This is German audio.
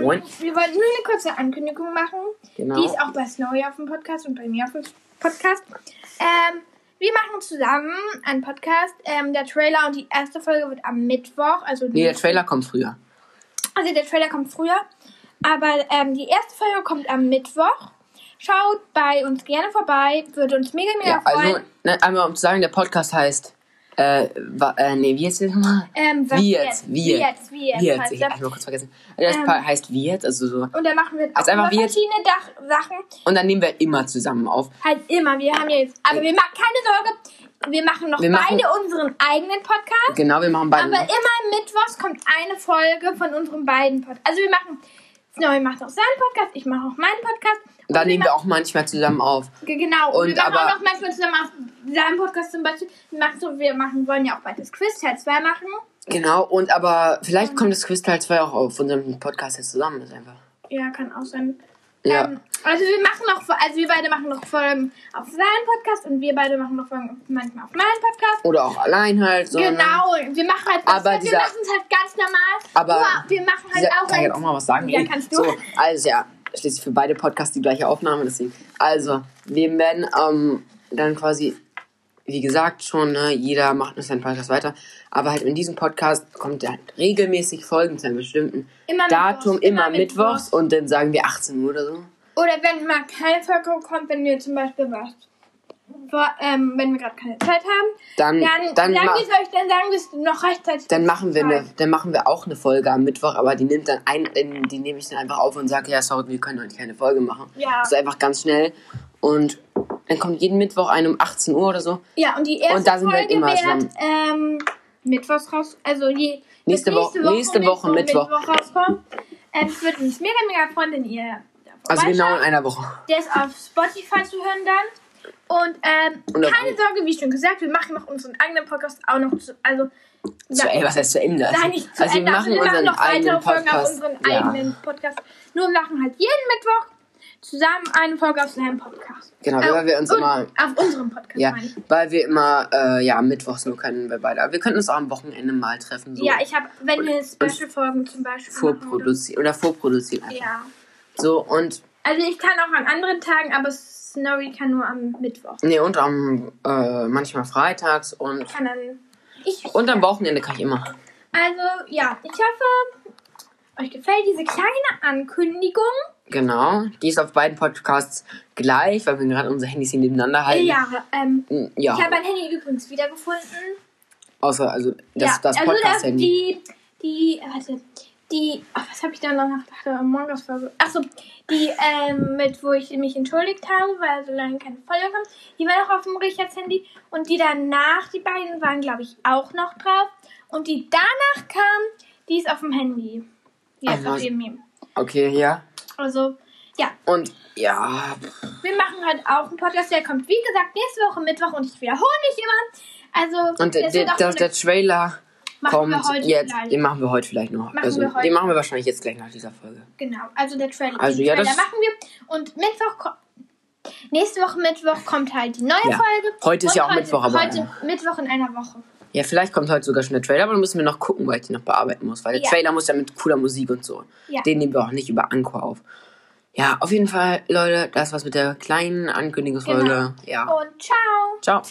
Moin. Wir wollten nur eine kurze Ankündigung machen. Genau. Die ist auch bei Snowy auf dem Podcast und bei mir auf dem Podcast. Ähm, wir machen zusammen einen Podcast. Ähm, der Trailer und die erste Folge wird am Mittwoch. Also, Nee, der Trailer kommt früher. also der Trailer kommt früher. Aber ähm, die erste Folge kommt am Mittwoch. Schaut bei uns gerne vorbei. Würde uns mega, mega Ja, freuen. also, ne, einmal um zu sagen, der Podcast heißt, äh, wa, äh nee, wie jetzt nochmal? ähm, Wie jetzt? Wie jetzt? Wie jetzt? Wie jetzt? Ich hab mal kurz vergessen. Das Ähm, heißt wie jetzt, also so. Und da machen wir Also einfach wie verschiedene Dach Sachen. Und dann nehmen wir immer zusammen auf. Halt immer. Wir haben ja jetzt. Aber wir machen keine Sorge. Wir machen noch Wir machen- beide unseren eigenen Podcast. Genau, wir machen beide. Aber immer mittwochs kommt eine Folge von unseren beiden Podcasts. Also wir machen. Snowy macht auch seinen Podcast, ich mache auch meinen Podcast. Und da nehmen wir auch manchmal zusammen auf. Ge- Genau. Und Und wir machen aber- auch manchmal zusammen auf seinem Podcast zum Beispiel. Wir machen, so, wir machen, wollen ja auch bald das Quiz Teil 2 machen. Genau, und aber vielleicht kommt das Quiz Teil 2 auch auf unserem Podcast jetzt zusammen. Ist einfach. Ja, kann auch sein. Ja. Ähm, also wir machen noch, also wir beide machen noch Folgen auf seinem Podcast und wir beide machen noch Folgen manchmal auf meinem Podcast. Oder auch allein halt. So? Genau, wir machen halt Aber wir dieser- machen es halt ganz normal. Aber Nur, wir machen halt Dieser, auch kann ich ein, auch mal was sagen? Ja, kannst du. So, also ja, schließlich für beide Podcasts die gleiche Aufnahme, deswegen. Also, wir werden ähm, dann quasi, wie gesagt, schon, ne, jeder macht noch seinen Podcast weiter. Aber halt in diesem Podcast kommt halt regelmäßig Folgen zu einem bestimmten Immer Datum, mittwochs, immer, immer mittwochs. mittwochs. und dann sagen wir 18 Uhr oder so. Oder wenn mal keine Folge kommt, wenn wir zum Beispiel was, vor, ähm, wenn wir gerade keine Zeit haben, Dann, dann, dann, sagen wir euch, dann sagen wir es noch rechtzeitig. dann machen wir eine, dann machen wir auch eine Folge am Mittwoch, aber die nimmt dann ein, die die nehme ich dann einfach auf und sage, ja, sorry, wir können heute keine Folge machen. Ja. So einfach ganz schnell. Und dann kommt jeden Mittwoch eine um 18 Uhr oder so. Ja, und die erste Und da sind wir Folge immer wird ähm, Mittwochs raus, also je, Nächste wird Woche- nächste Woche Mittwoch. rauskommen. Ähm, es würde uns mega, mega freuen, wenn ihr Also genau in einer Woche. Der ist auf Spotify zu hören dann. Und ähm, Und keine Sorge, wie schon gesagt, wir machen noch unseren eigenen Podcast auch noch zu, also Zu, ey, was heißt zu Ende? Nein, nicht zu also wir Ende. machen also wir machen unseren noch eigenen Folgen auf Podcast. unseren ja. eigenen Podcast. Nur wir machen halt jeden Mittwoch zusammen eine Folge auf seinem Podcast. Genau, weil wir uns und immer- Auf unserem Podcast, Ja, ich. weil wir immer, äh, ja, mittwochs nur können wir beide. Aber wir können uns auch am Wochenende mal treffen. So Ja, ich habe, wenn wir Special-Folgen zum Beispiel vorproduzieren oder vorproduzieren. Einfach. ja. So und, Also ich kann auch an anderen Tagen, aber Snowy kann nur am Mittwoch. nee, und am, äh, manchmal freitags und, Kann dann. Ich, und am Wochenende kann ich immer. also, ja, ich hoffe, euch gefällt diese kleine Ankündigung. Genau, die ist auf beiden Podcasts gleich, weil wir gerade unsere Handys hier nebeneinander halten. Ja, ähm, Ja, ich habe mein Handy übrigens wiedergefunden. außer, also, das, ja, das also das, Podcast-Handy. die, die, warte, die, ach, was habe ich da noch nach Morgens Folge? Achso, die, ähm, mit, wo ich mich entschuldigt habe, weil so lange keine Folge kommt, die war noch auf dem Richards Handy und die danach, die beiden waren, glaube ich, auch noch drauf und die danach kam, die ist auf dem Handy. Die ist auf dem, Okay, ja. Also, ja, Und, ja, wir machen halt auch einen Podcast, der kommt, wie gesagt, nächste Woche Mittwoch und ich wiederhole mich immer. Also, und der, der, der, der Trailer kommt heute jetzt. gleich. Den machen wir heute vielleicht noch. Machen also, den machen wir wahrscheinlich jetzt gleich nach dieser Folge. Genau, also der Trailer. Also, den ja, Trailer das- machen wir. Und Mittwoch ko- Nächste Woche Mittwoch kommt halt die neue Ja. Folge. Heute ist ja auch heute, Mittwoch, aber- Heute Mittwoch in einer Woche. Ja, vielleicht kommt heute sogar schon der Trailer, aber dann müssen wir noch gucken, weil ich den noch bearbeiten muss. Weil der Ja. Trailer muss ja mit cooler Musik und so. Ja. Den nehmen wir auch nicht über Anchor auf. Ja, auf jeden Fall, Leute, das war's mit der kleinen Ankündigungsfolge. Genau. Ja. Und ciao. Ciao.